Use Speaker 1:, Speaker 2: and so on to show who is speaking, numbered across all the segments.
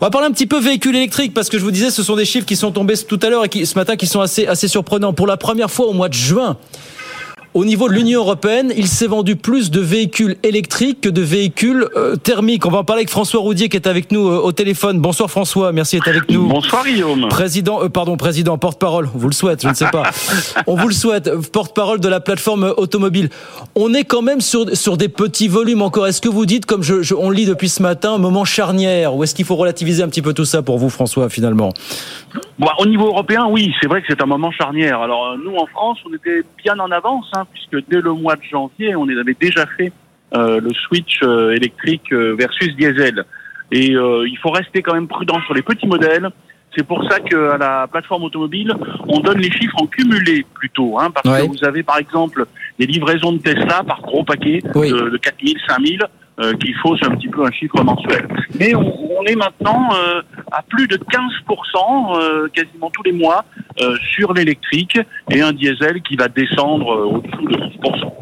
Speaker 1: On va parler un petit peu véhicule électrique parce que je vous disais, ce sont des chiffres qui sont tombés tout à l'heure et qui, ce matin qui sont assez, assez surprenants. Pour la première fois au mois de juin, au niveau de l'Union européenne, il s'est vendu plus de véhicules électriques que de véhicules euh, thermiques. On va en parler avec François Roudier qui est avec nous euh, au téléphone. Bonsoir François, merci d'être avec nous.
Speaker 2: Bonsoir Guillaume.
Speaker 1: Président, euh, pardon, président, porte-parole, on vous le souhaite, je ne sais pas. on vous le souhaite, porte-parole de la plateforme automobile. On est quand même sur, sur des petits volumes encore. Est-ce que vous dites, comme je, je, on lit depuis ce matin, un moment charnière Ou est-ce qu'il faut relativiser un petit peu tout ça pour vous, François, finalement?
Speaker 2: Bon, Au niveau européen, oui, c'est vrai que c'est un moment charnière. Alors nous, en France, on était bien en avance. Hein puisque dès le mois de janvier, on avait déjà fait euh, le switch euh, électrique euh, versus diesel. Et il faut rester quand même prudent sur les petits modèles. C'est pour ça qu'à la plateforme automobile, on donne les chiffres en cumulé plutôt, hein, parce que vous avez par exemple des livraisons de Tesla par gros paquet de, de 4000, 5000 euh, qu'il faut, c'est un petit peu un chiffre mensuel. Mais on, on est maintenant euh, à plus de 15%, euh, quasiment tous les mois, euh, sur l'électrique et un diesel qui va descendre euh, au-dessous de 10%.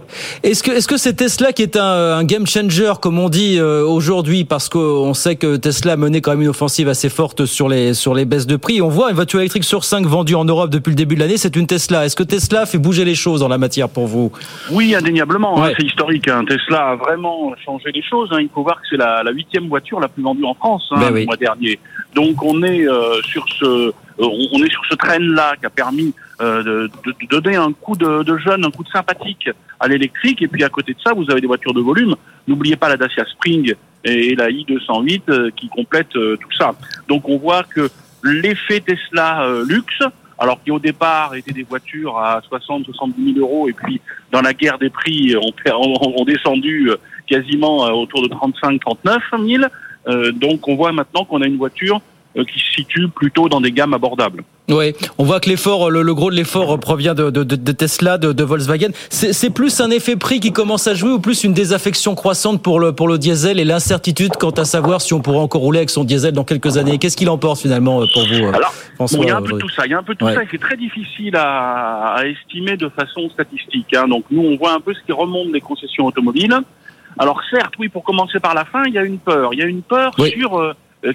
Speaker 1: Est-ce que est-ce que c'est Tesla qui est un, un game changer comme on dit aujourd'hui? Parce qu'on sait que Tesla a mené quand même une offensive assez forte sur les sur les baisses de prix. On voit une voiture électrique sur 5 vendue en Europe depuis le début de l'année, c'est une Tesla. Est-ce que Tesla fait bouger les choses dans la matière pour vous?
Speaker 2: Oui, indéniablement. Ouais. Hein, c'est historique. Hein. Tesla a vraiment changé les choses. Hein. Il faut voir que c'est la huitième voiture la plus vendue en France hein, ben oui. le mois dernier. Donc on est euh, sur ce euh, on est sur ce train-là qui a permis euh, de, de, de, donner un coup de, de jeune, un coup de sympathique à l'électrique. Et puis à côté de ça, vous avez des voitures de volume. N'oubliez pas la Dacia Spring et la i208 euh, qui complètent euh, tout ça. Donc on voit que l'effet Tesla euh, luxe, alors qui au départ étaient des voitures à 60, 70 000 euros, et puis dans la guerre des prix ont, ont, ont descendu quasiment autour de 35, 39 000. Euh, donc on voit maintenant qu'on a une voiture euh, qui se situe plutôt dans des gammes abordables.
Speaker 1: Oui, on voit que l'effort, le, le, gros de l'effort provient de, de, de Tesla, de, de Volkswagen. C'est plus un effet prix qui commence à jouer ou plus une désaffection croissante pour le, pour le diesel et l'incertitude quant à savoir si on pourra encore rouler avec son diesel dans quelques années? Qu'est-ce qu'il emporte finalement euh, pour vous
Speaker 2: Alors, François, bon, il y a un peu de tout ça. Il y a un peu de tout ouais. ça. C'est très difficile à, à, estimer de façon statistique. Hein. Donc nous, on voit un peu ce qui remonte des concessions automobiles. Alors certes, oui, pour commencer par la fin, il y a une peur. Il y a une peur oui. sur euh,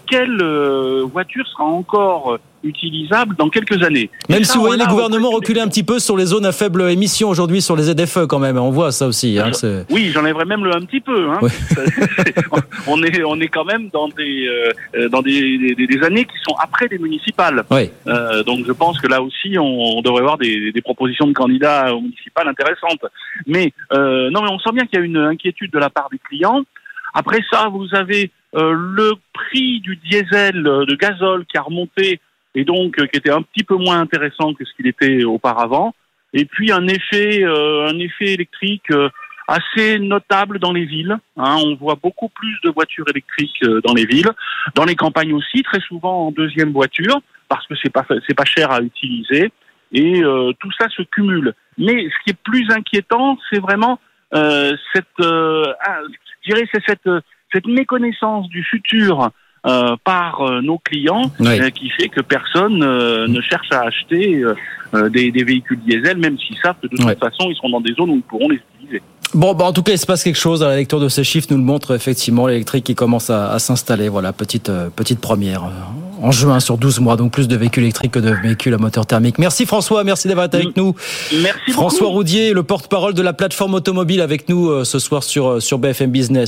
Speaker 2: quelle euh, voiture sera encore euh, utilisable dans quelques années?
Speaker 1: Même ça, si vous voyez les gouvernements reculer un petit peu sur les zones à faible émission aujourd'hui, sur les ZFE quand même, on voit ça aussi. Hein,
Speaker 2: oui, j'enlèverais même le un petit peu. Hein. Oui. on est on est quand même dans des euh, dans des, des, des, années qui sont après des municipales.
Speaker 1: Oui.
Speaker 2: Euh, donc je pense que là aussi on, on devrait avoir des, des, propositions de candidats aux municipales intéressantes. Mais euh, non, mais on sent bien qu'il y a une inquiétude de la part des clients. Après ça, vous avez euh, le prix du diesel de gazole qui a remonté et donc euh, qui était un petit peu moins intéressant que ce qu'il était auparavant. Et puis un effet, euh, un effet électrique euh, assez notable dans les villes. Hein. On voit beaucoup plus de voitures électriques euh, dans les villes, dans les campagnes aussi, très souvent en deuxième voiture parce que c'est pas c'est pas cher à utiliser. Et euh, tout ça se cumule. Mais ce qui est plus inquiétant, c'est vraiment cette, ah, je dirais, c'est cette cette méconnaissance du futur euh, par euh, nos clients oui. euh, qui fait que personne ne cherche à acheter des, des, véhicules diesel, même s'ils savent que de toute façon, ils seront dans des zones où ils pourront les utiliser.
Speaker 1: Bon, bah en tout cas, il se passe quelque chose. La lecture de ces chiffres nous le montre effectivement. L'électrique qui commence à, à s'installer. Voilà, petite petite première en juin sur 12 mois. Donc plus de véhicules électriques que de véhicules à moteur thermique. Merci François, merci d'avoir été avec nous.
Speaker 2: Merci
Speaker 1: François
Speaker 2: beaucoup.
Speaker 1: Roudier, le porte-parole de la plateforme automobile avec nous ce soir sur sur BFM Business.